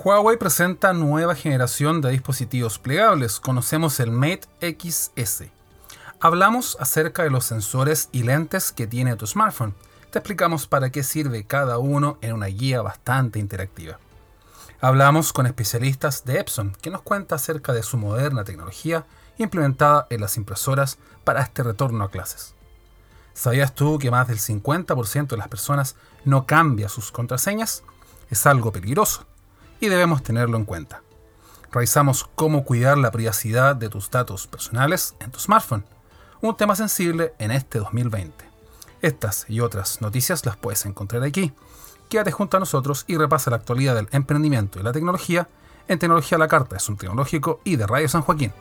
Huawei presenta nueva generación de dispositivos plegables. Conocemos el Mate XS. Hablamos acerca de los sensores y lentes que tiene tu smartphone. Te explicamos para qué sirve cada uno en una guía bastante interactiva. Hablamos con especialistas de Epson que nos cuenta acerca de su moderna tecnología implementada en las impresoras para este retorno a clases. ¿Sabías tú que más del 50% de las personas no cambia sus contraseñas? Es algo peligroso y debemos tenerlo en cuenta. Revisamos cómo cuidar la privacidad de tus datos personales en tu smartphone, un tema sensible en este 2020. Estas y otras noticias las puedes encontrar aquí. Quédate junto a nosotros y repasa la actualidad del emprendimiento y la tecnología en Tecnología la Carta, es un tecnológico y de Radio San Joaquín.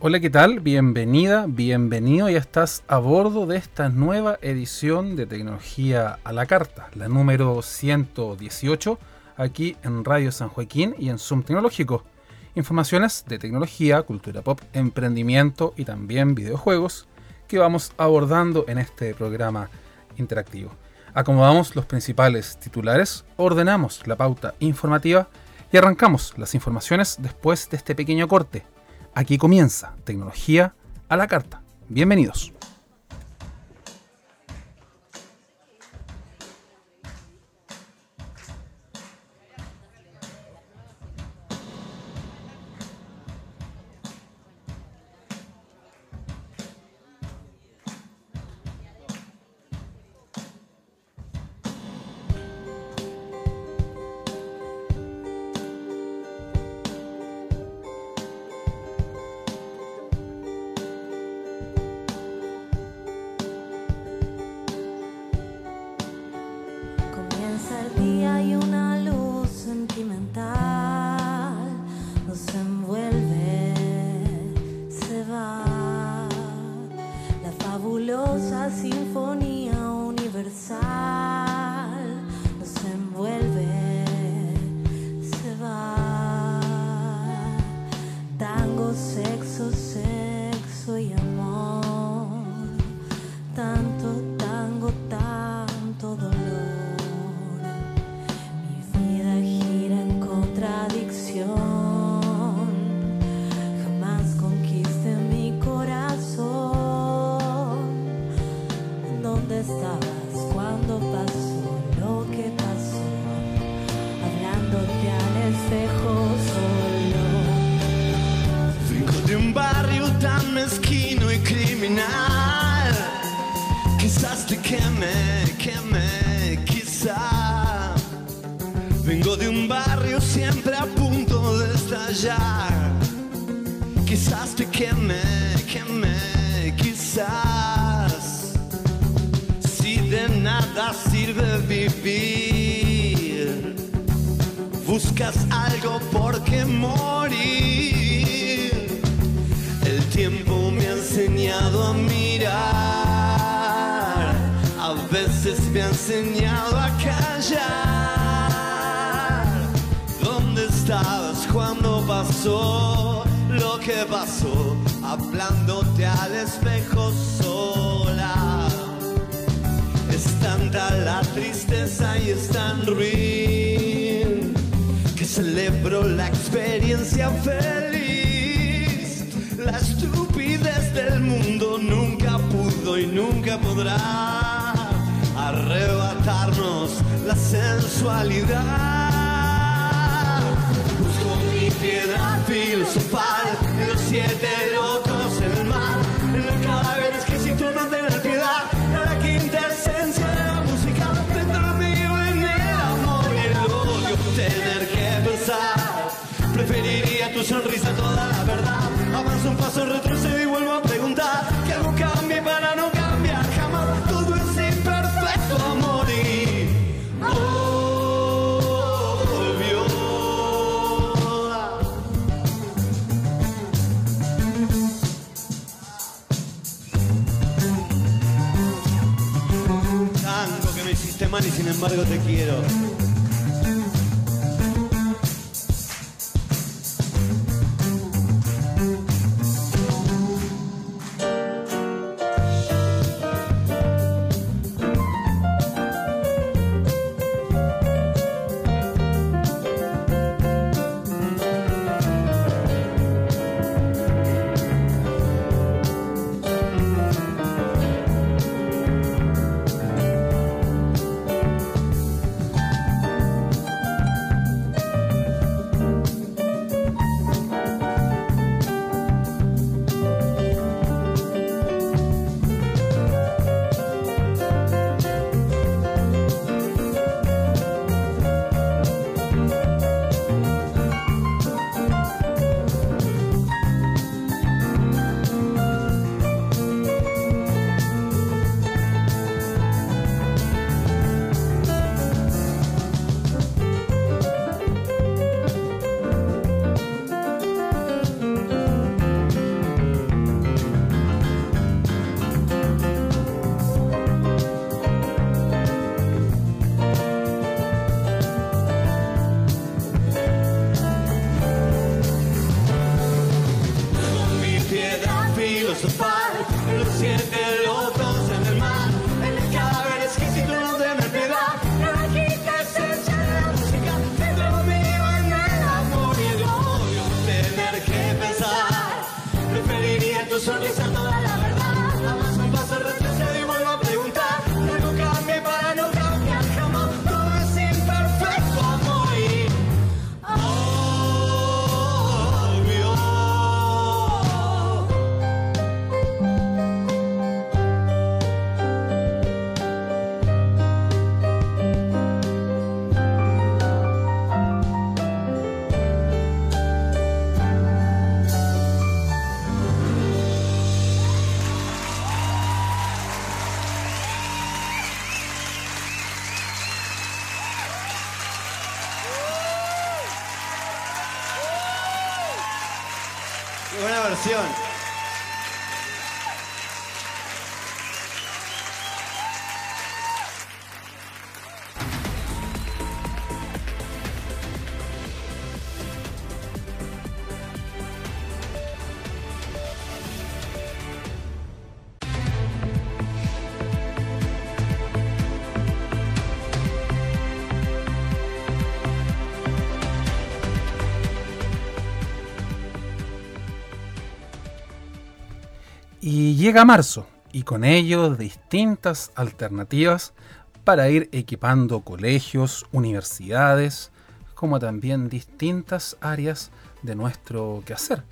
Hola, ¿qué tal? Bienvenida, bienvenido. Ya estás a bordo de esta nueva edición de Tecnología a la Carta, la número 118, aquí en Radio San Joaquín y en Zoom Tecnológico. Informaciones de tecnología, cultura pop, emprendimiento y también videojuegos que vamos abordando en este programa interactivo. Acomodamos los principales titulares, ordenamos la pauta informativa y arrancamos las informaciones después de este pequeño corte Aquí comienza Tecnología a la Carta. Bienvenidos. Que celebro la experiencia feliz. La estupidez del mundo nunca pudo y nunca podrá arrebatarnos la sensualidad piedra filosofal, en los siete locos paso, retrocedo y vuelvo a preguntar, que algo cambie para no cambiar jamás, todo es imperfecto amor y... obvio. Tanto que me hiciste mal y sin embargo te quiero. Y llega marzo, y con ello distintas alternativas para ir equipando colegios, universidades, como también distintas áreas de nuestro quehacer.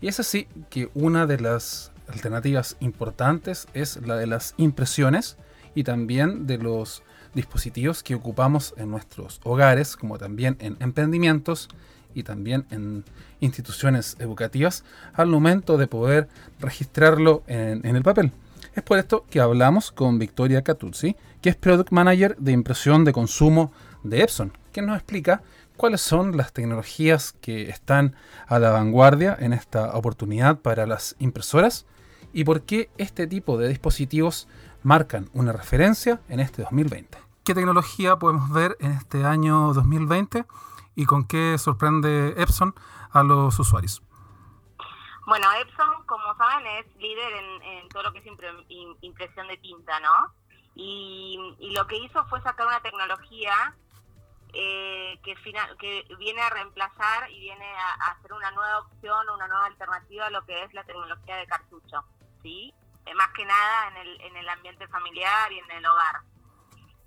Y es así que una de las alternativas importantes es la de las impresiones y también de los dispositivos que ocupamos en nuestros hogares, como también en emprendimientos y también en instituciones educativas, al momento de poder registrarlo en, el papel. Es por esto que hablamos con Victoria Catuzzi, que es Product Manager de impresión de consumo de Epson, que nos explica cuáles son las tecnologías que están a la vanguardia en esta oportunidad para las impresoras y por qué este tipo de dispositivos marcan una referencia en este 2020. ¿Qué tecnología podemos ver en este año 2020? Y con qué sorprende Epson a los usuarios. Bueno, Epson, como saben, es líder en, todo lo que es impre- im- impresión de tinta, ¿no? Y, lo que hizo fue sacar una tecnología eh, que, final, que viene a reemplazar y viene a, a hacer una nueva opción, una nueva alternativa a lo que es la tecnología de cartucho, ¿sí? Eh, más que nada en el, en el ambiente familiar y en el hogar.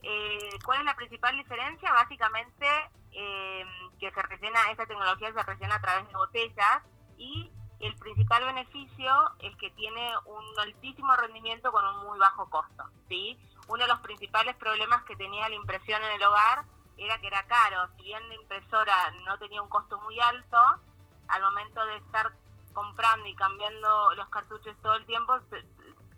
Eh, ¿Cuál es la principal diferencia? Básicamente eh, que se rellena, esta tecnología se rellena a través de botellas y el principal beneficio es que tiene un altísimo rendimiento con un muy bajo costo, ¿sí? Uno de los principales problemas que tenía la impresión en el hogar era que era caro. Si bien la impresora no tenía un costo muy alto, al momento de estar comprando y cambiando los cartuchos todo el tiempo,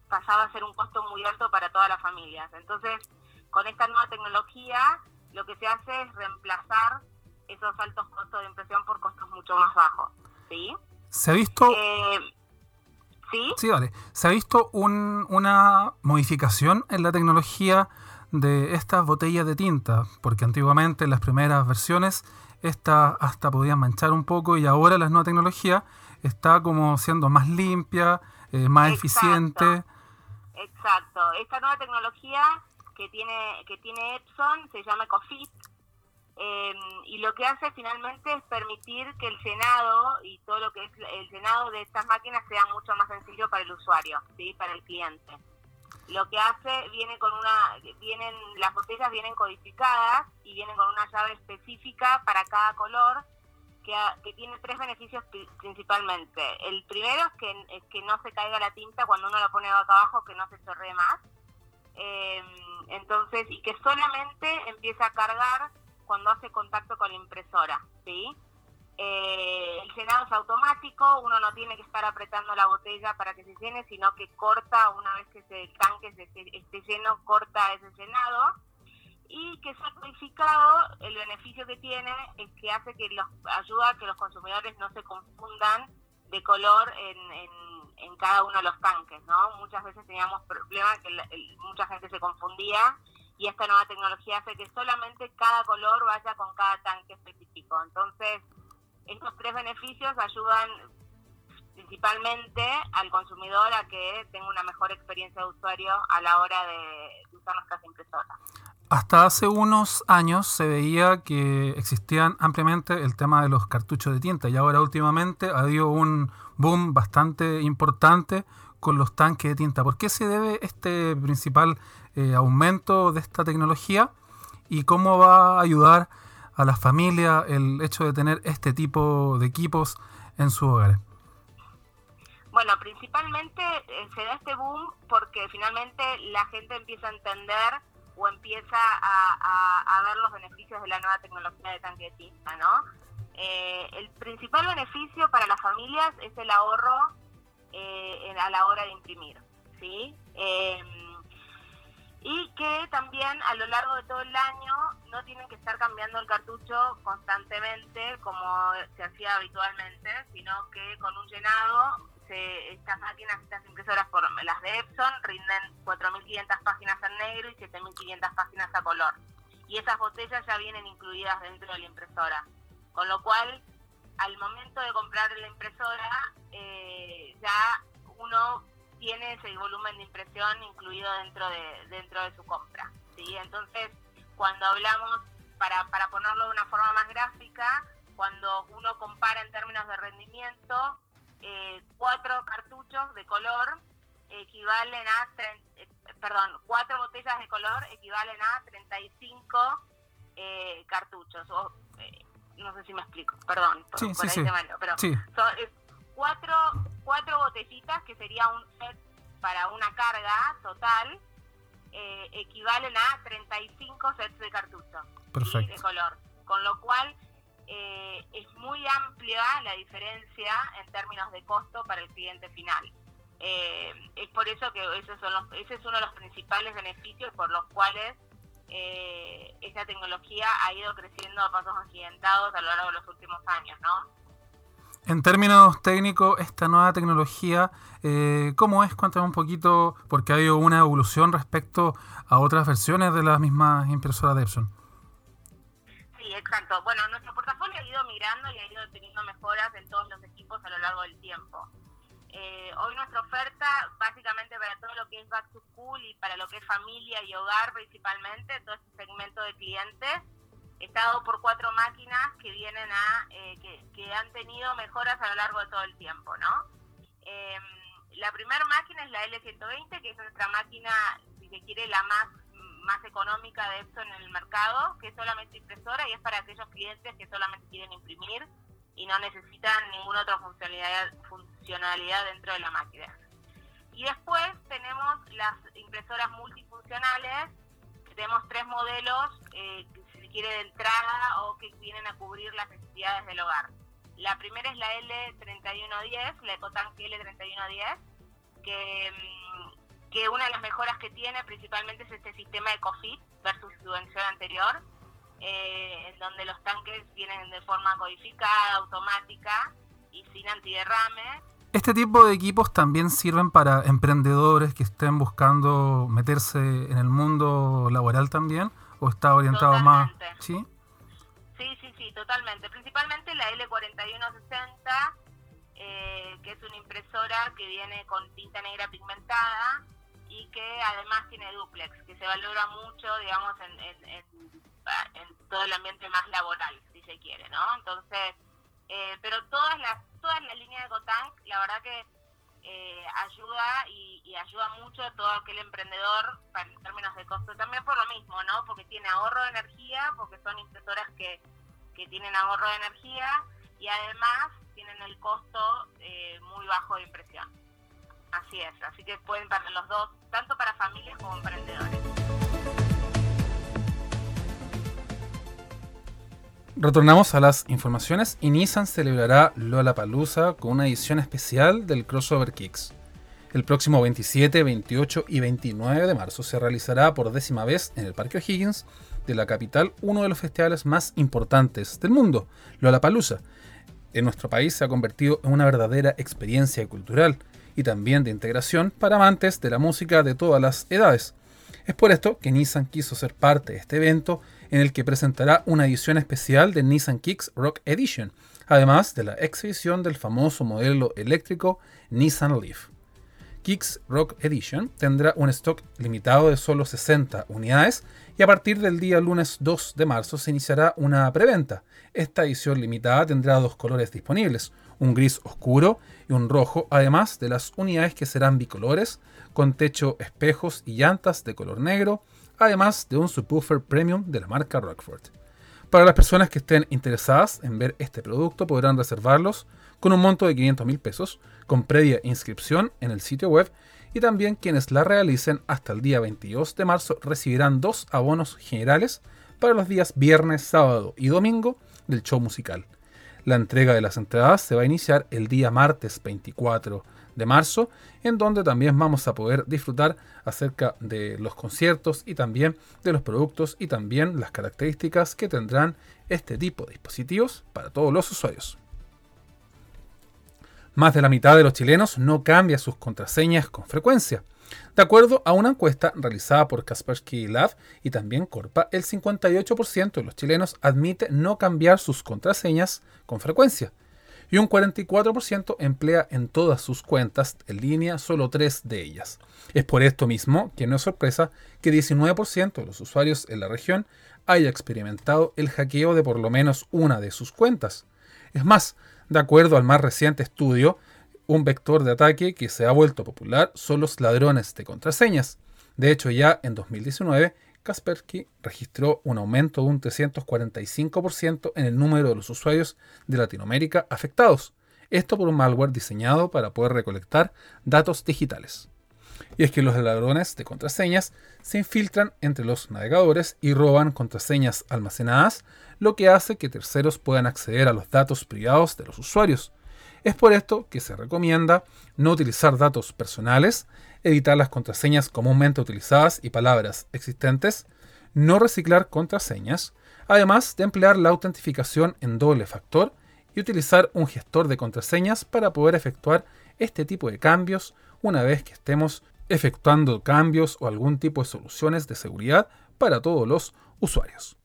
pasaba a ser un costo muy alto para todas las familias. Entonces, con esta nueva tecnología, lo que se hace es reemplazar esos altos costos de impresión por costos mucho más bajos, ¿sí? ¿Se ha visto, Eh, ¿Sí? sí, vale, ¿se ha visto un- una modificación en la tecnología de estas botellas de tinta? Porque antiguamente en las primeras versiones esta hasta podían manchar un poco y ahora la nueva tecnología está como siendo más limpia, eh, más Exacto. eficiente. Exacto. Esta nueva tecnología que tiene que tiene Epson se llama EcoFit eh, y lo que hace finalmente es permitir que el llenado y todo lo que es el llenado de estas máquinas sea mucho más sencillo para el usuario, sí, para el cliente. Lo que hace viene con una vienen las botellas vienen codificadas y vienen con una llave específica para cada color que, que tiene tres beneficios pri- principalmente. El primero es que, que no se caiga la tinta cuando uno la pone acá abajo, que no se chorree más. Eh, entonces, y que solamente empieza a cargar cuando hace contacto con la impresora, ¿sí? Eh, el llenado es automático, uno no tiene que estar apretando la botella para que se llene, sino que corta una vez que el tanque se- esté lleno, corta ese llenado y que sea codificado, el beneficio que tiene es que hace que los ayuda a que los consumidores no se confundan de color en, en, en cada uno de los tanques, ¿no? Muchas veces teníamos problemas que el- mucha gente se confundía y esta nueva tecnología hace que solamente cada color vaya con cada tanque específico. Entonces, estos tres beneficios ayudan principalmente al consumidor a que tenga una mejor experiencia de usuario a la hora de usar nuestras impresoras. Hasta hace unos años se veía que existían ampliamente el tema de los cartuchos de tinta y ahora últimamente ha habido un boom bastante importante con los tanques de tinta. ¿Por qué se debe este principal eh, aumento de esta tecnología y cómo va a ayudar a la familia el hecho de tener este tipo de equipos en sus hogares? Bueno, principalmente eh, se da este boom porque finalmente la gente empieza a entender o empieza a, a- a ver los beneficios de la nueva tecnología de tanque de tinta, ¿no? Eh, el principal beneficio para las familias es el ahorro eh, a la hora de imprimir, ¿sí? Eh, y que también a lo largo de todo el año no tienen que estar cambiando el cartucho constantemente como se hacía habitualmente, sino que con un llenado se- estas máquinas, estas impresoras, por las de Epson, rinden 4.500 páginas en negro y 7.500 páginas a color. Y esas botellas ya vienen incluidas dentro de la impresora. Con lo cual, al momento de comprar la impresora, eh, ya uno tiene ese volumen de impresión incluido dentro de, dentro de su compra. ¿sí? Entonces, cuando hablamos, para, para ponerlo de una forma más gráfica, cuando uno compara en términos de rendimiento, eh, cuatro cartuchos de color equivalen a, eh, perdón, cuatro botellas de color equivalen a 35 eh, cartuchos. No sé si me explico, perdón, por, Sí, por sí, ahí sí. se me- pero son es cuatro, cuatro botellitas, que sería un set para una carga total, eh, equivalen a 35 sets de cartucho de color. Con lo cual eh, es muy amplia la diferencia en términos de costo para el cliente final. Eh, es por eso que esos son los, ese es uno de los principales beneficios por los cuales eh, esta tecnología ha ido creciendo a pasos agigantados a lo largo de los últimos años, ¿no? En términos técnicos, esta nueva tecnología, eh, ¿cómo es? Cuéntame un poquito, porque ha habido una evolución respecto a otras versiones de las mismas impresoras de Epson. Sí, exacto. Bueno, nuestro portafolio ha ido migrando y ha ido teniendo mejoras en todos los equipos a lo largo del tiempo. Eh, hoy nuestra oferta, básicamente para todo lo que es back to school y para lo que es familia y hogar principalmente, todo este segmento de clientes, está dado por cuatro máquinas que vienen a, eh, que, han tenido mejoras a lo largo de todo el tiempo, ¿no? Eh, la primera máquina es la L120, que es nuestra máquina, si se quiere, la más más económica de Epson en el mercado, que es solamente impresora y es para aquellos clientes que solamente quieren imprimir y no necesitan ninguna otra funcionalidad, funcionalidad dentro de la máquina. Y después tenemos las impresoras multifuncionales, tenemos tres modelos, eh, si se quiere de entrada o que vienen a cubrir las necesidades del hogar. La primera es la L3110, la Ecotank L3110, que mm, que una de las mejoras que tiene principalmente es este sistema de COFIT versus su versión anterior, eh, en donde los tanques vienen de forma codificada, automática y sin antiderrame. Este tipo de equipos también sirven para emprendedores que estén buscando meterse en el mundo laboral también, o está orientado Totalmente. más... ¿Sí? Sí, sí, sí, totalmente. Principalmente la L4160, eh, que es una impresora que viene con tinta negra pigmentada y que además tiene duplex, que se valora mucho, digamos, en, en, en, en todo el ambiente más laboral, si se quiere, ¿no? Entonces, eh, pero todas las todas las líneas de Gotank, la verdad que eh, ayuda y, ayuda mucho a todo aquel emprendedor en términos de costo. También por lo mismo, ¿no? Porque tiene ahorro de energía, porque son impresoras que, que tienen ahorro de energía y además tienen el costo eh, muy bajo de impresión. Así es, así que pueden para los dos, tanto para familias como emprendedores. Retornamos a las informaciones y Nissan celebrará Lollapalooza con una edición especial del Crossover Kicks. El próximo 27, 28 y 29 de marzo se realizará por décima vez en el Parque O'Higgins de la capital uno de los festivales más importantes del mundo, Lollapalooza. En nuestro país se ha convertido en una verdadera experiencia cultural y también de integración para amantes de la música de todas las edades. Es por esto que Nissan quiso ser parte de este evento en el que presentará una edición especial de Nissan Kicks Rock Edition, además de la exhibición del famoso modelo eléctrico Nissan Leaf. Kicks Rock Edition tendrá un stock limitado de solo 60 unidades y a partir del día lunes 2 de marzo se iniciará una preventa. Esta edición limitada tendrá dos colores disponibles, un gris oscuro y un rojo, además de las unidades que serán bicolores, con techo, espejos y llantas de color negro, además de un subwoofer premium de la marca Rockford. Para las personas que estén interesadas en ver este producto podrán reservarlos con un monto de 500 mil pesos, con previa inscripción en el sitio web y también quienes la realicen hasta el día 22 de marzo recibirán dos abonos generales para los días viernes, sábado y domingo del show musical. La entrega de las entradas se va a iniciar el día martes 24 de marzo, en donde también vamos a poder disfrutar acerca de los conciertos y también de los productos y también las características que tendrán este tipo de dispositivos para todos los usuarios. Más de la mitad de los chilenos no cambia sus contraseñas con frecuencia. De acuerdo a una encuesta realizada por Kaspersky Lab y también Corpa, el 58% de los chilenos admite no cambiar sus contraseñas con frecuencia y un 44% emplea en todas sus cuentas en línea solo tres de ellas. Es por esto mismo que no es sorpresa que 19% de los usuarios en la región haya experimentado el hackeo de por lo menos una de sus cuentas. Es más, de acuerdo al más reciente estudio, un vector de ataque que se ha vuelto popular son los ladrones de contraseñas. De hecho, ya en 2019, Kaspersky registró un aumento de un 345% en el número de los usuarios de Latinoamérica afectados. Esto por un malware diseñado para poder recolectar datos digitales. Y es que los ladrones de contraseñas se infiltran entre los navegadores y roban contraseñas almacenadas, lo que hace que terceros puedan acceder a los datos privados de los usuarios. Es por esto que se recomienda no utilizar datos personales, editar las contraseñas comúnmente utilizadas y palabras existentes, no reciclar contraseñas, además de emplear la autentificación en doble factor y utilizar un gestor de contraseñas para poder efectuar este tipo de cambios una vez que estemos efectuando cambios o algún tipo de soluciones de seguridad para todos los usuarios.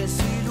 necesito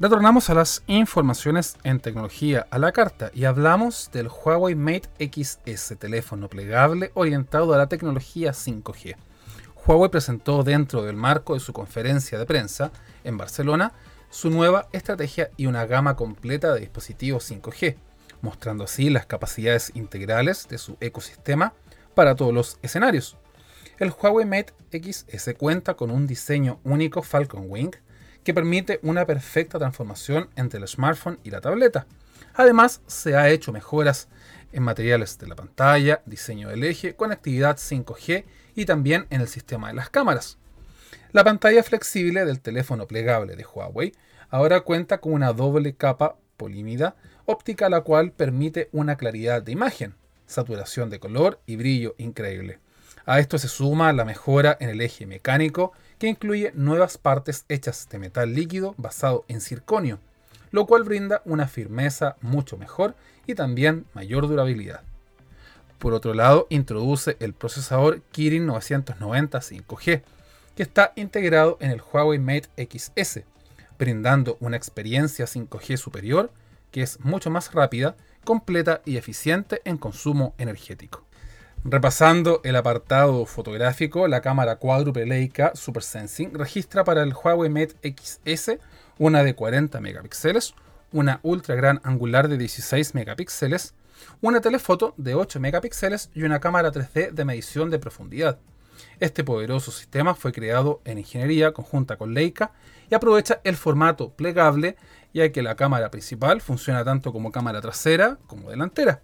Retornamos a las informaciones en tecnología a la carta y hablamos del Huawei Mate XS, teléfono plegable orientado a la tecnología 5G. Huawei presentó dentro del marco de su conferencia de prensa en Barcelona su nueva estrategia y una gama completa de dispositivos 5G, mostrando así las capacidades integrales de su ecosistema para todos los escenarios. El Huawei Mate XS cuenta con un diseño único Falcon Wing que permite una perfecta transformación entre el smartphone y la tableta. Además, se ha hecho mejoras en materiales de la pantalla, diseño del eje, conectividad 5G y también en el sistema de las cámaras. La pantalla flexible del teléfono plegable de Huawei ahora cuenta con una doble capa hipolimida óptica la cual permite una claridad de imagen, saturación de color y brillo increíble. A esto se suma la mejora en el eje mecánico que incluye nuevas partes hechas de metal líquido basado en circonio, lo cual brinda una firmeza mucho mejor y también mayor durabilidad. Por otro lado, introduce el procesador Kirin 990 5G, que está integrado en el Huawei Mate XS, brindando una experiencia 5G superior que es mucho más rápida, completa y eficiente en consumo energético. Repasando el apartado fotográfico, la cámara cuádruple Leica Super Sensing registra para el Huawei Mate XS una de 40 megapíxeles, una ultra gran angular de 16 megapíxeles, una telefoto de 8 megapíxeles y una cámara 3D de medición de profundidad. Este poderoso sistema fue creado en ingeniería conjunta con Leica y aprovecha el formato plegable ya que la cámara principal funciona tanto como cámara trasera como delantera.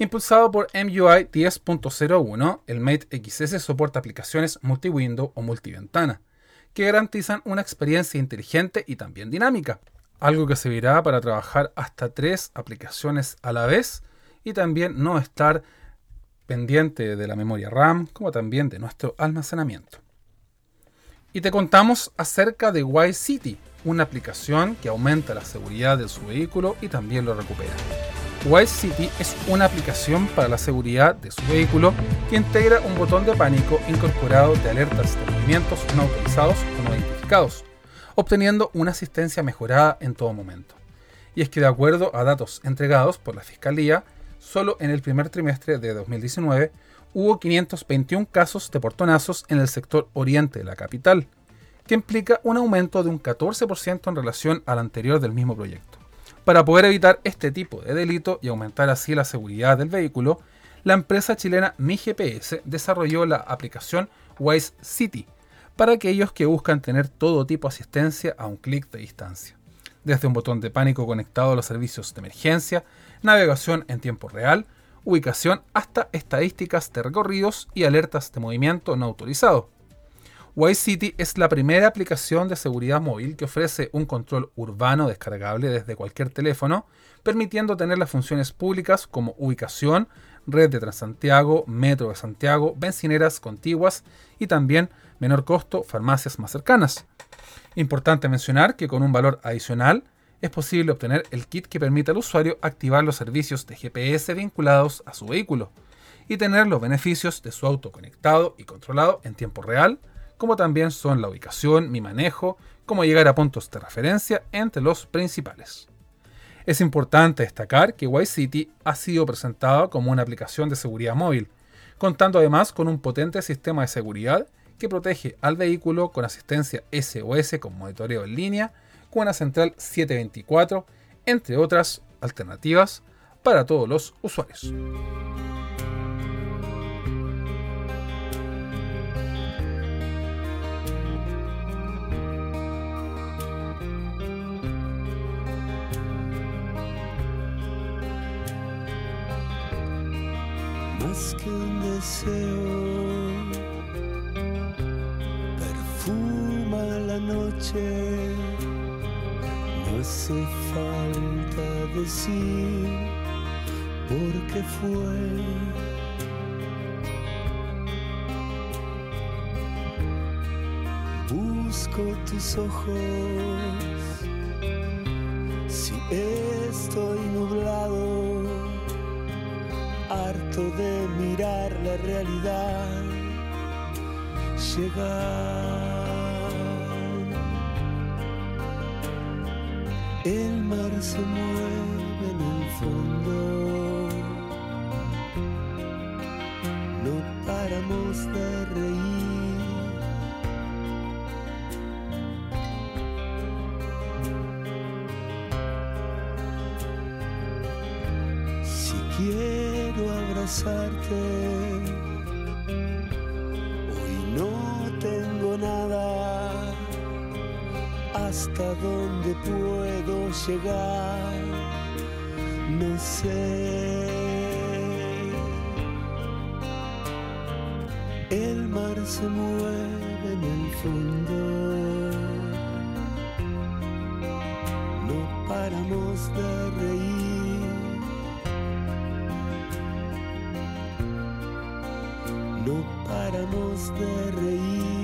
Impulsado por MUI 10.01, el Mate XS soporta aplicaciones multi-window o multiventana, que garantizan una experiencia inteligente y también dinámica, algo que servirá para trabajar hasta tres aplicaciones a la vez y también no estar pendiente de la memoria RAM como también de nuestro almacenamiento. Y te contamos acerca de Y City, una aplicación que aumenta la seguridad de su vehículo y también lo recupera. White City es una aplicación para la seguridad de su vehículo que integra un botón de pánico incorporado de alertas de movimientos no autorizados o no identificados, obteniendo una asistencia mejorada en todo momento. Y es que de acuerdo a datos entregados por la Fiscalía, solo en el primer trimestre de 2019 hubo 521 casos de portonazos en el sector oriente de la capital, que implica un aumento de un 14% en relación al anterior del mismo proyecto. Para poder evitar este tipo de delito y aumentar así la seguridad del vehículo, la empresa chilena Mi GPS desarrolló la aplicación Wise City para aquellos que buscan tener todo tipo de asistencia a un clic de distancia. Desde un botón de pánico conectado a los servicios de emergencia, navegación en tiempo real, ubicación hasta estadísticas de recorridos y alertas de movimiento no autorizado. City es la primera aplicación de seguridad móvil que ofrece un control urbano descargable desde cualquier teléfono, permitiendo tener las funciones públicas como ubicación, red de Transantiago, metro de Santiago, bencineras contiguas y también, menor costo, farmacias más cercanas. Importante mencionar que con un valor adicional es posible obtener el kit que permite al usuario activar los servicios de GPS vinculados a su vehículo y tener los beneficios de su auto conectado y controlado en tiempo real, como también son la ubicación, mi manejo, cómo llegar a puntos de referencia entre los principales. Es importante destacar que Y-City ha sido presentada como una aplicación de seguridad móvil, contando además con un potente sistema de seguridad que protege al vehículo con asistencia SOS con monitoreo en línea, con una central 724, entre otras alternativas para todos los usuarios. Que un deseo. Perfuma la noche no hace falta decir por qué fue. Busco tus ojos si estoy nublado harto de mirar la realidad llegar. El mar se mueve en el fondo, no paramos de reír. Si abrazarte, hoy no tengo nada. Hasta dónde puedo llegar, no sé. El mar se mueve en el fondo. No paramos de no paramos de reír.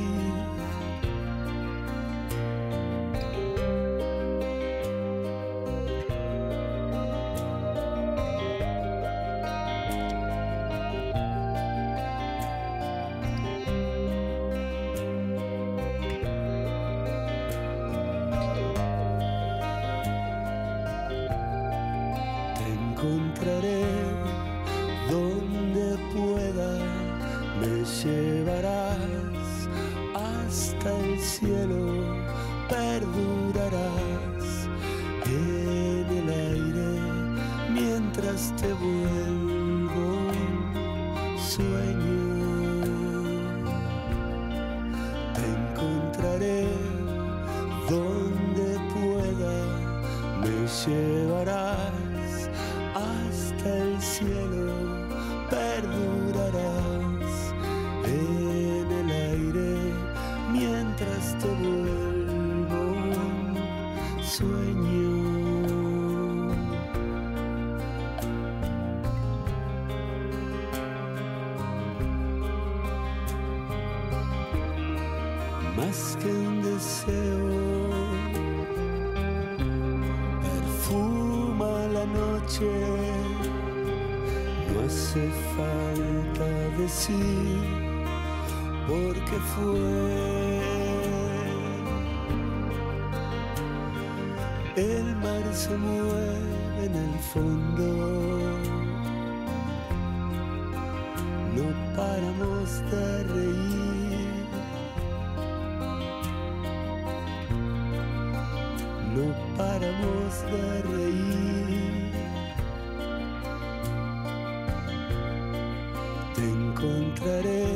Encontraré.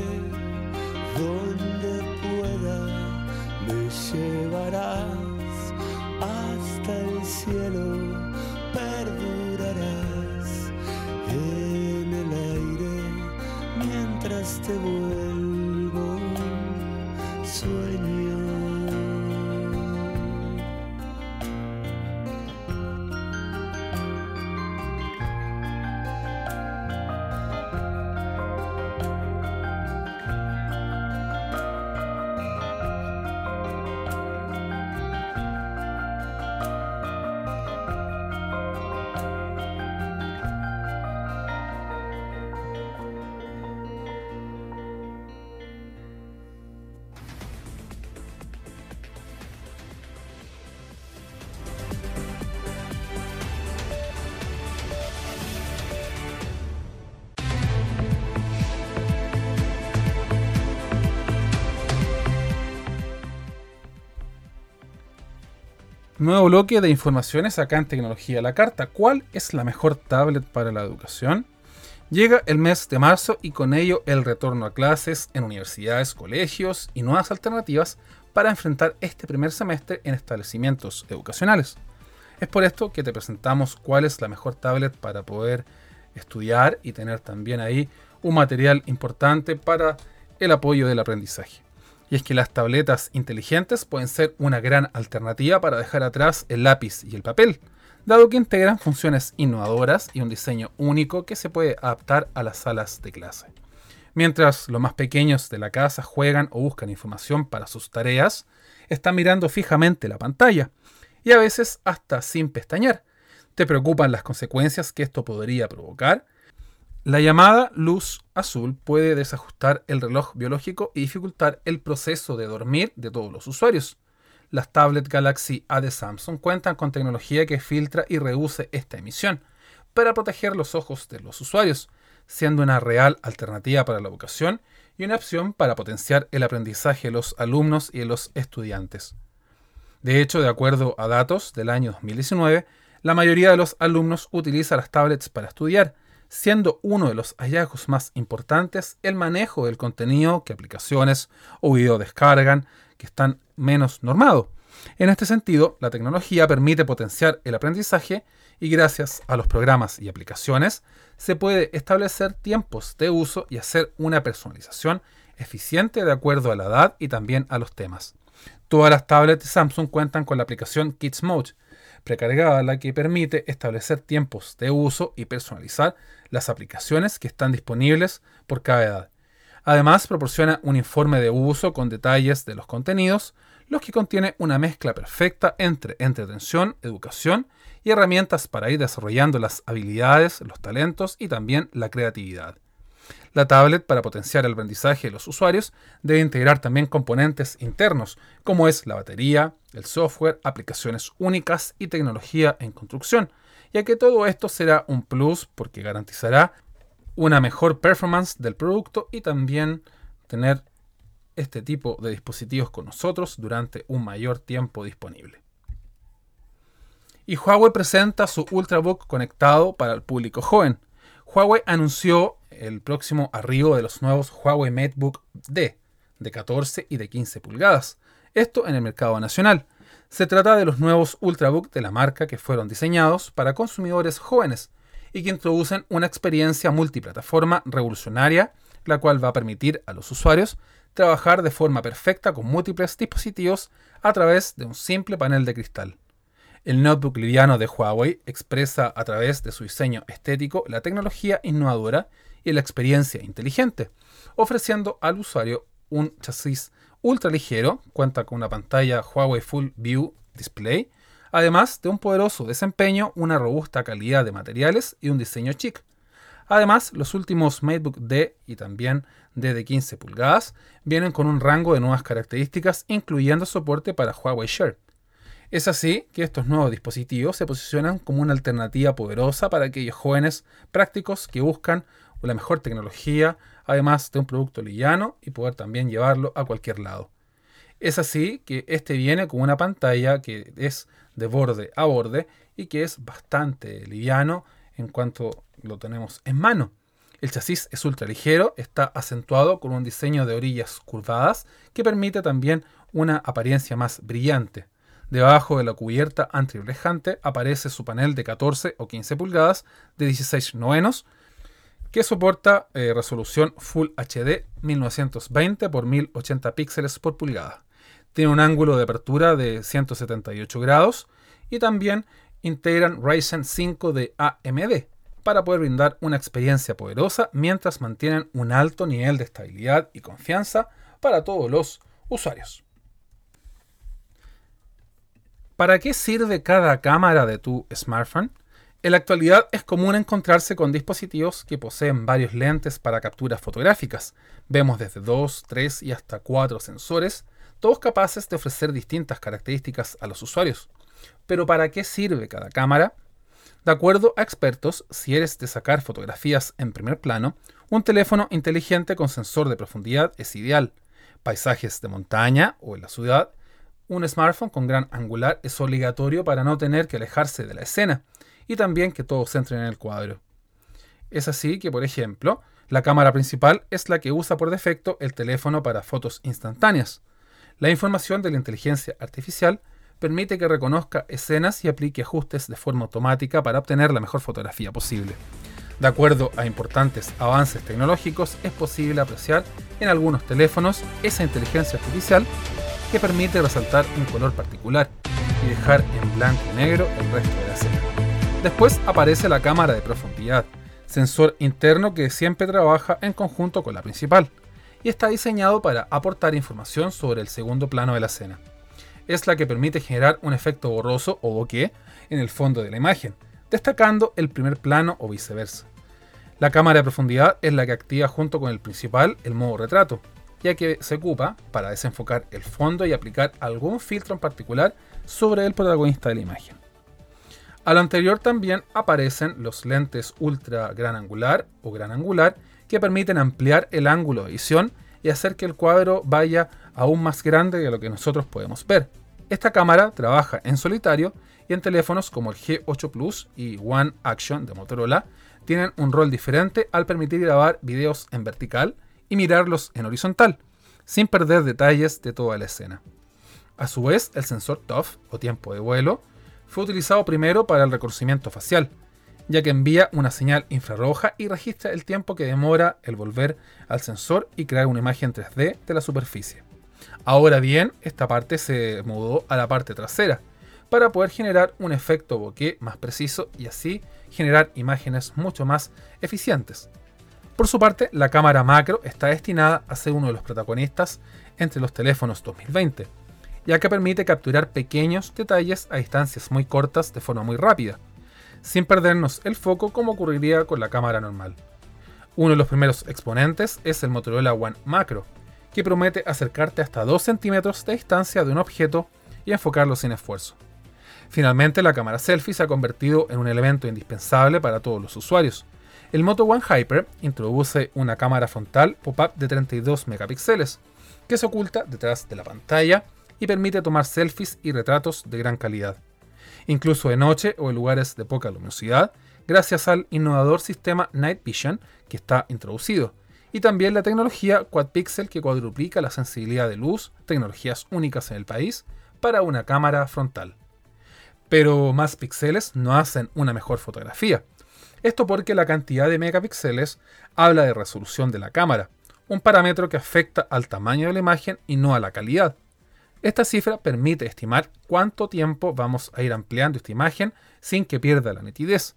Donde pueda, me llevarás hasta el cielo, perdurarás en el aire mientras te vuelvo Nuevo bloque de informaciones acá en Tecnología la Carta. ¿Cuál es la mejor tablet para la educación? Llega el mes de marzo y con ello el retorno a clases en universidades, colegios y nuevas alternativas para enfrentar este primer semestre en establecimientos educacionales. Es por esto que te presentamos cuál es la mejor tablet para poder estudiar y tener también ahí un material importante para el apoyo del aprendizaje. Y es que las tabletas inteligentes pueden ser una gran alternativa para dejar atrás el lápiz y el papel, dado que integran funciones innovadoras y un diseño único que se puede adaptar a las salas de clase. Mientras los más pequeños de la casa juegan o buscan información para sus tareas, están mirando fijamente la pantalla y a veces hasta sin pestañear. ¿Te preocupan las consecuencias que esto podría provocar? La llamada luz azul puede desajustar el reloj biológico y dificultar el proceso de dormir de todos los usuarios. Las tablets Galaxy A de Samsung cuentan con tecnología que filtra y reduce esta emisión para proteger los ojos de los usuarios, siendo una real alternativa para la educación y una opción para potenciar el aprendizaje de los alumnos y de los estudiantes. De hecho, de acuerdo a datos del año 2019, la mayoría de los alumnos utiliza las tablets para estudiar, siendo uno de los hallazgos más importantes el manejo del contenido que aplicaciones o video descargan que están menos normados. En este sentido, la tecnología permite potenciar el aprendizaje y gracias a los programas y aplicaciones se puede establecer tiempos de uso y hacer una personalización eficiente de acuerdo a la edad y también a los temas. Todas las tablets Samsung cuentan con la aplicación Kids Mode, precargada la que permite establecer tiempos de uso y personalizar las aplicaciones que están disponibles por cada edad. Además, proporciona un informe de uso con detalles de los contenidos, los que contiene una mezcla perfecta entre entretención, educación y herramientas para ir desarrollando las habilidades, los talentos y también la creatividad. La tablet, para potenciar el aprendizaje de los usuarios, debe integrar también componentes internos, como es la batería, el software, aplicaciones únicas y tecnología en construcción, ya que todo esto será un plus porque garantizará una mejor performance del producto y también tener este tipo de dispositivos con nosotros durante un mayor tiempo disponible. Y Huawei presenta su Ultrabook conectado para el público joven. Huawei anunció el próximo arribo de los nuevos Huawei MateBook D de 14 y de 15 pulgadas. Esto en el mercado nacional. Se trata de los nuevos Ultrabook de la marca que fueron diseñados para consumidores jóvenes y que introducen una experiencia multiplataforma revolucionaria, la cual va a permitir a los usuarios trabajar de forma perfecta con múltiples dispositivos a través de un simple panel de cristal. El notebook liviano de Huawei expresa a través de su diseño estético la tecnología innovadora y la experiencia inteligente, ofreciendo al usuario un chasis ultra ligero, cuenta con una pantalla Huawei Full View Display, además de un poderoso desempeño, una robusta calidad de materiales y un diseño chic. Además, los últimos MateBook D y también D de 15 pulgadas vienen con un rango de nuevas características, incluyendo soporte para Huawei Share. Es así que estos nuevos dispositivos se posicionan como una alternativa poderosa para aquellos jóvenes prácticos que buscan la mejor tecnología, además de un producto liviano y poder también llevarlo a cualquier lado. Es así que este viene con una pantalla que es de borde a borde y que es bastante liviano en cuanto lo tenemos en mano. El chasis es ultra ligero, está acentuado con un diseño de orillas curvadas que permite también una apariencia más brillante. Debajo de la cubierta antirreflejante aparece su panel de 14 o 15 pulgadas de 16 novenos que soporta eh, resolución Full HD 1920 x 1080 píxeles por pulgada. Tiene un ángulo de apertura de 178 grados y también integran Ryzen 5 de AMD para poder brindar una experiencia poderosa mientras mantienen un alto nivel de estabilidad y confianza para todos los usuarios. ¿Para qué sirve cada cámara de tu smartphone? En la actualidad es común encontrarse con dispositivos que poseen varios lentes para capturas fotográficas. Vemos desde 2, 3 y hasta 4 sensores, todos capaces de ofrecer distintas características a los usuarios. Pero ¿para qué sirve cada cámara? De acuerdo a expertos, si eres de sacar fotografías en primer plano, un teléfono inteligente con sensor de profundidad es ideal. Paisajes de montaña o en la ciudad, un smartphone con gran angular es obligatorio para no tener que alejarse de la escena y también que todos entren en el cuadro. Es así que, por ejemplo, la cámara principal es la que usa por defecto el teléfono para fotos instantáneas. La información de la inteligencia artificial permite que reconozca escenas y aplique ajustes de forma automática para obtener la mejor fotografía posible. De acuerdo a importantes avances tecnológicos, es posible apreciar en algunos teléfonos esa inteligencia artificial que permite resaltar un color particular y dejar en blanco y negro el resto de la escena. Después aparece la cámara de profundidad, sensor interno que siempre trabaja en conjunto con la principal, y está diseñado para aportar información sobre el segundo plano de la escena. Es la que permite generar un efecto borroso o bokeh en el fondo de la imagen, destacando el primer plano o viceversa. La cámara de profundidad es la que activa junto con el principal el modo retrato, ya que se ocupa para desenfocar el fondo y aplicar algún filtro en particular sobre el protagonista de la imagen. A lo anterior también aparecen los lentes ultra gran angular o gran angular que permiten ampliar el ángulo de visión y hacer que el cuadro vaya aún más grande de lo que nosotros podemos ver. Esta cámara trabaja en solitario y en teléfonos como el G8 Plus y One Action de Motorola tienen un rol diferente al permitir grabar videos en vertical y mirarlos en horizontal, sin perder detalles de toda la escena. A su vez, el sensor TOF o tiempo de vuelo fue utilizado primero para el reconocimiento facial, ya que envía una señal infrarroja y registra el tiempo que demora el volver al sensor y crear una imagen 3D de la superficie. Ahora bien, esta parte se mudó a la parte trasera, para poder generar un efecto bokeh más preciso y así generar imágenes mucho más eficientes. Por su parte, la cámara macro está destinada a ser uno de los protagonistas entre los teléfonos 2020, ya que permite capturar pequeños detalles a distancias muy cortas de forma muy rápida, sin perdernos el foco como ocurriría con la cámara normal. Uno de los primeros exponentes es el Motorola One Macro, que promete acercarte hasta 2 centímetros de distancia de un objeto y enfocarlo sin esfuerzo. Finalmente, la cámara selfie se ha convertido en un elemento indispensable para todos los usuarios. El Moto One Hyper introduce una cámara frontal pop-up de 32 megapíxeles, que se oculta detrás de la pantalla y permite tomar selfies y retratos de gran calidad, incluso de noche o en lugares de poca luminosidad, gracias al innovador sistema Night Vision que está introducido, y también la tecnología Quad Pixel que cuadruplica la sensibilidad de luz, tecnologías únicas en el país, para una cámara frontal. Pero más píxeles no hacen una mejor fotografía. Esto porque la cantidad de megapíxeles habla de resolución de la cámara, un parámetro que afecta al tamaño de la imagen y no a la calidad. Esta cifra permite estimar cuánto tiempo vamos a ir ampliando esta imagen sin que pierda la nitidez.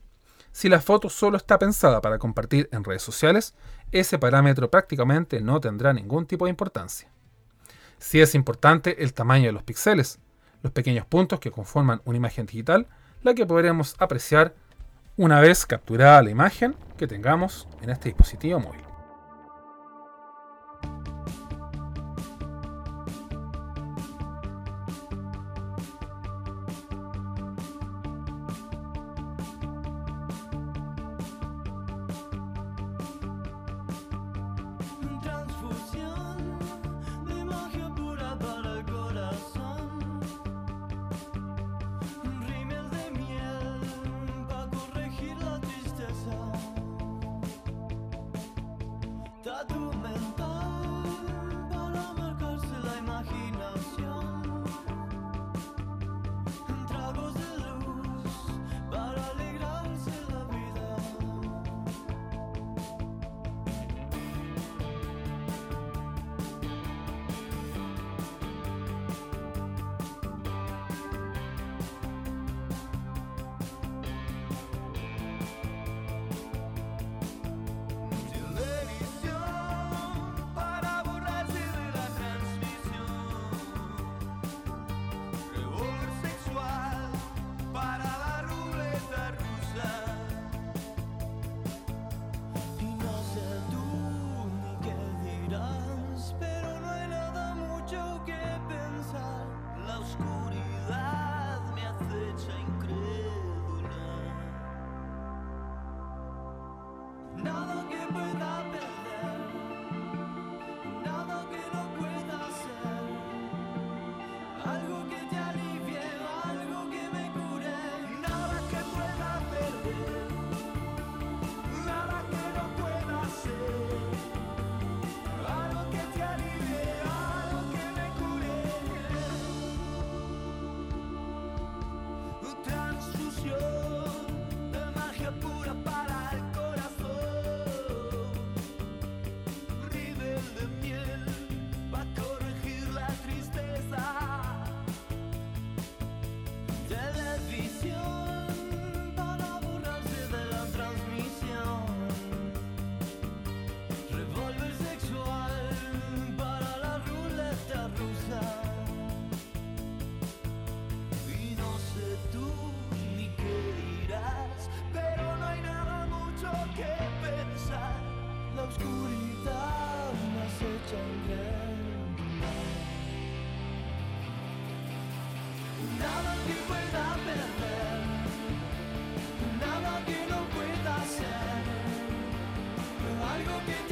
Si la foto solo está pensada para compartir en redes sociales, ese parámetro prácticamente no tendrá ningún tipo de importancia. Si es importante el tamaño de los píxeles, los pequeños puntos que conforman una imagen digital, la que podremos apreciar una vez capturada la imagen que tengamos en este dispositivo móvil. nada que pueda perder, nada que no pueda ser, algo que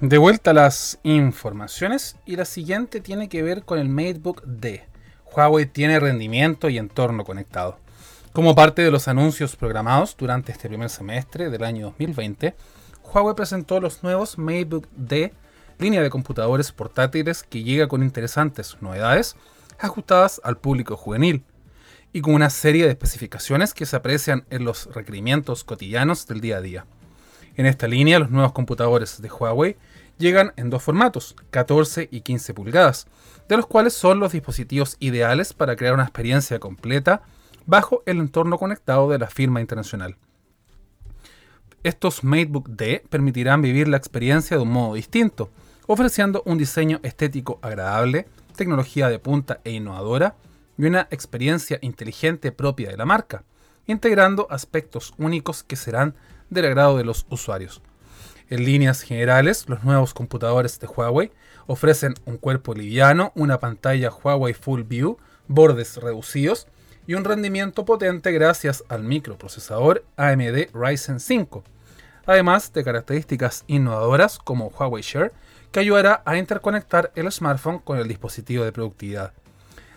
De vuelta a las informaciones y la siguiente tiene que ver con el MateBook D. Huawei tiene rendimiento y entorno conectado. Como parte de los anuncios programados durante este primer semestre del año 2020, Huawei presentó los nuevos MateBook D, línea de computadores portátiles que llega con interesantes novedades ajustadas al público juvenil y con una serie de especificaciones que se aprecian en los requerimientos cotidianos del día a día. En esta línea, los nuevos computadores de Huawei llegan en dos formatos, 14 y 15 pulgadas, de los cuales son los dispositivos ideales para crear una experiencia completa bajo el entorno conectado de la firma internacional. Estos MateBook D permitirán vivir la experiencia de un modo distinto, ofreciendo un diseño estético agradable, tecnología de punta e innovadora y una experiencia inteligente propia de la marca, integrando aspectos únicos que serán del agrado de los usuarios. En líneas generales, los nuevos computadores de Huawei ofrecen un cuerpo liviano, una pantalla Huawei Full View, bordes reducidos y un rendimiento potente gracias al microprocesador AMD Ryzen 5, además de características innovadoras como Huawei Share, que ayudará a interconectar el smartphone con el dispositivo de productividad.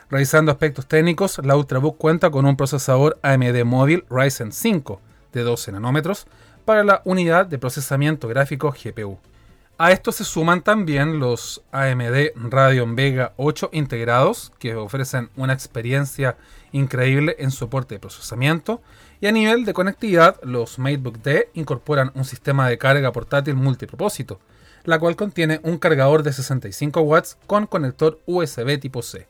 Revisando aspectos técnicos, la Ultrabook cuenta con un procesador AMD móvil Ryzen 5 de 12 nanómetros para la unidad de procesamiento gráfico GPU. A esto se suman también los AMD Radeon Vega 8 integrados, que ofrecen una experiencia increíble en soporte de procesamiento, y a nivel de conectividad, los MateBook D incorporan un sistema de carga portátil multipropósito, la cual contiene un cargador de 65 watts con conector USB tipo C.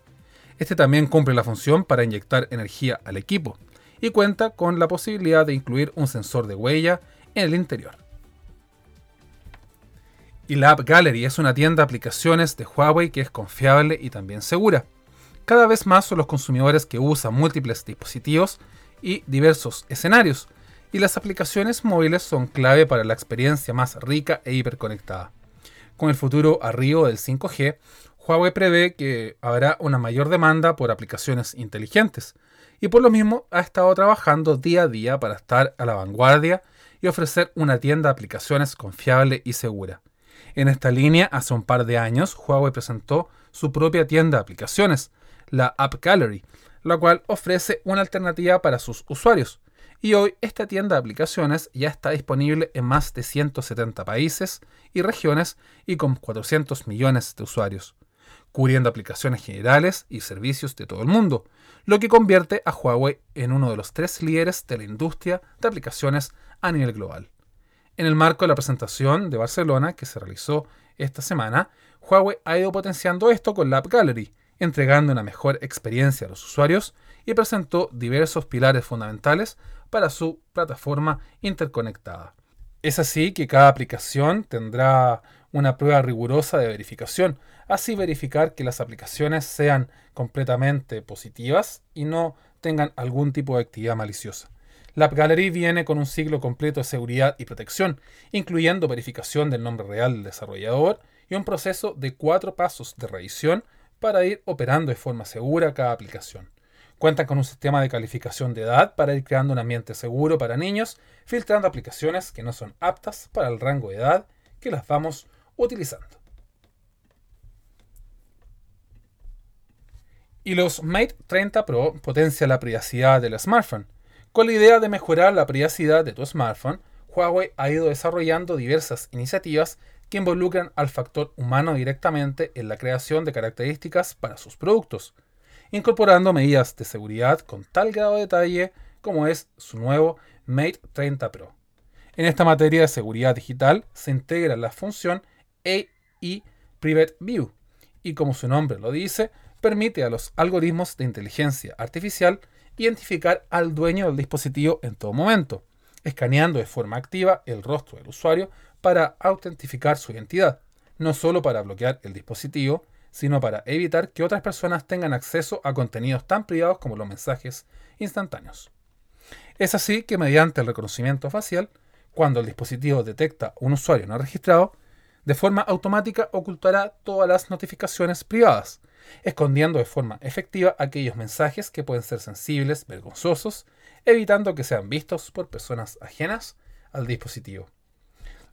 Este también cumple la función para inyectar energía al equipo y cuenta con la posibilidad de incluir un sensor de huella en el interior. Y la App Gallery es una tienda de aplicaciones de Huawei que es confiable y también segura. Cada vez más son los consumidores que usan múltiples dispositivos y diversos escenarios, y las aplicaciones móviles son clave para la experiencia más rica e hiperconectada. Con el futuro arribo del 5G, Huawei prevé que habrá una mayor demanda por aplicaciones inteligentes, y por lo mismo ha estado trabajando día a día para estar a la vanguardia y ofrecer una tienda de aplicaciones confiable y segura. En esta línea, hace un par de años, Huawei presentó su propia tienda de aplicaciones, la App Gallery, la cual ofrece una alternativa para sus usuarios. Y hoy esta tienda de aplicaciones ya está disponible en más de 170 países y regiones y con 400 millones de usuarios, cubriendo aplicaciones generales y servicios de todo el mundo, lo que convierte a Huawei en uno de los tres líderes de la industria de aplicaciones a nivel global. En el marco de la presentación de Barcelona que se realizó esta semana, Huawei ha ido potenciando esto con la App Gallery, entregando una mejor experiencia a los usuarios y presentó diversos pilares fundamentales para su plataforma interconectada. Es así que cada aplicación tendrá una prueba rigurosa de verificación, así verificar que las aplicaciones sean completamente positivas y no tengan algún tipo de actividad maliciosa. La Gallery viene con un ciclo completo de seguridad y protección, incluyendo verificación del nombre real del desarrollador y un proceso de cuatro pasos de revisión para ir operando de forma segura cada aplicación. Cuentan con un sistema de calificación de edad para ir creando un ambiente seguro para niños, filtrando aplicaciones que no son aptas para el rango de edad que las vamos utilizando. Y los Mate 30 Pro potencian la privacidad del smartphone. Con la idea de mejorar la privacidad de tu smartphone, Huawei ha ido desarrollando diversas iniciativas que involucran al factor humano directamente en la creación de características para sus productos, incorporando medidas de seguridad con tal grado de detalle como es su nuevo Mate 30 Pro. En esta materia de seguridad digital se integra la función AI Private View y como su nombre lo dice, permite a los algoritmos de inteligencia artificial identificar al dueño del dispositivo en todo momento, escaneando de forma activa el rostro del usuario para autentificar su identidad, no solo para bloquear el dispositivo, sino para evitar que otras personas tengan acceso a contenidos tan privados como los mensajes instantáneos. Es así que mediante el reconocimiento facial, cuando el dispositivo detecta un usuario no registrado, de forma automática ocultará todas las notificaciones privadas, escondiendo de forma efectiva aquellos mensajes que pueden ser sensibles, vergonzosos, evitando que sean vistos por personas ajenas al dispositivo.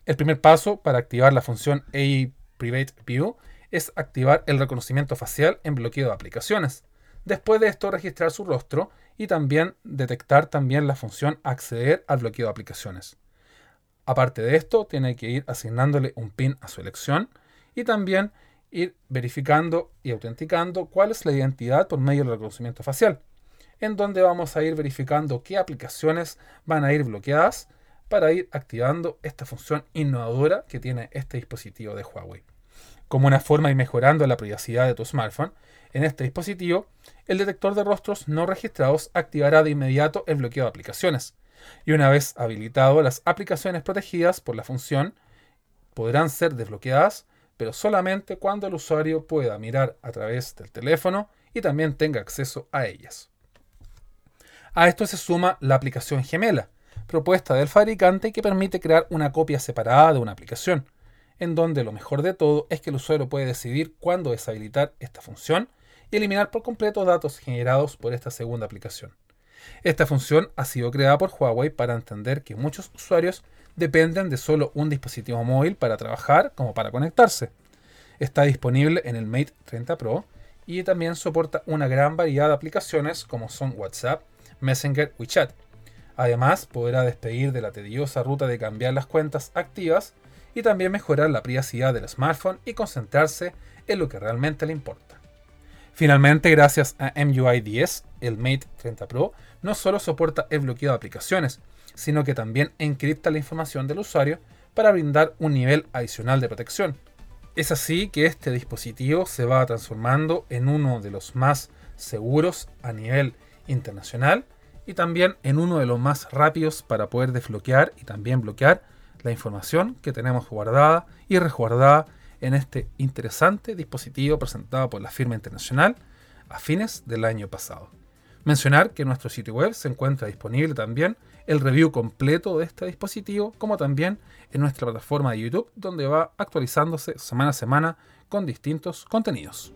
El primer paso para activar la función AI Private View es activar el reconocimiento facial en bloqueo de aplicaciones. Después de esto, registrar su rostro y también detectar también la función acceder al bloqueo de aplicaciones. Aparte de esto, tiene que ir asignándole un PIN a su elección y también ir verificando y autenticando cuál es la identidad por medio del reconocimiento facial, en donde vamos a ir verificando qué aplicaciones van a ir bloqueadas para ir activando esta función innovadora que tiene este dispositivo de Huawei. Como una forma de ir mejorando la privacidad de tu smartphone, en este dispositivo, el detector de rostros no registrados activará de inmediato el bloqueo de aplicaciones. Y una vez habilitado, las aplicaciones protegidas por la función podrán ser desbloqueadas, pero solamente cuando el usuario pueda mirar a través del teléfono y también tenga acceso a ellas. A esto se suma la aplicación gemela, propuesta del fabricante que permite crear una copia separada de una aplicación, en donde lo mejor de todo es que el usuario puede decidir cuándo deshabilitar esta función y eliminar por completo datos generados por esta segunda aplicación. Esta función ha sido creada por Huawei para entender que muchos usuarios dependen de solo un dispositivo móvil para trabajar como para conectarse. Está disponible en el Mate 30 Pro y también soporta una gran variedad de aplicaciones como son WhatsApp, Messenger, WeChat. Además, podrá despedir de la tediosa ruta de cambiar las cuentas activas y también mejorar la privacidad del smartphone y concentrarse en lo que realmente le importa. Finalmente, gracias a MUI 10, el Mate 30 Pro no solo soporta el bloqueo de aplicaciones, sino que también encripta la información del usuario para brindar un nivel adicional de protección. Es así que este dispositivo se va transformando en uno de los más seguros a nivel internacional y también en uno de los más rápidos para poder desbloquear y también bloquear la información que tenemos guardada y resguardada en este interesante dispositivo presentado por la firma internacional a fines del año pasado. Mencionar que nuestro sitio web se encuentra disponible también el review completo de este dispositivo, como también en nuestra plataforma de YouTube, donde va actualizándose semana a semana con distintos contenidos.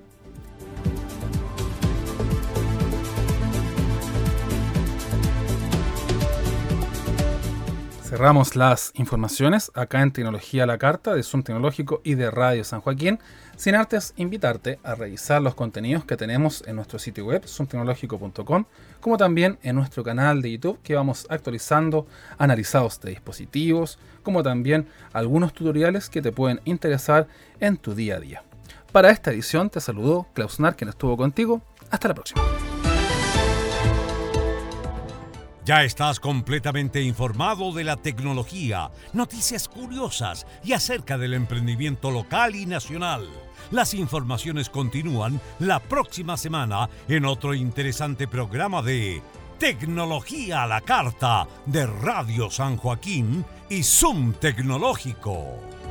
Cerramos las informaciones acá en Tecnología la Carta de Zoom Tecnológico y de Radio San Joaquín, sin antes invitarte a revisar los contenidos que tenemos en nuestro sitio web, zoomtecnológico.com, como también en nuestro canal de YouTube que vamos actualizando analizados de dispositivos, como también algunos tutoriales que te pueden interesar en tu día a día. Para esta edición te saludó Klausnar, quien estuvo contigo. Hasta la próxima. Ya estás completamente informado de la tecnología, noticias curiosas y acerca del emprendimiento local y nacional. Las informaciones continúan la próxima semana en otro interesante programa de Tecnología a la Carta de Radio San Joaquín y Zoom Tecnológico.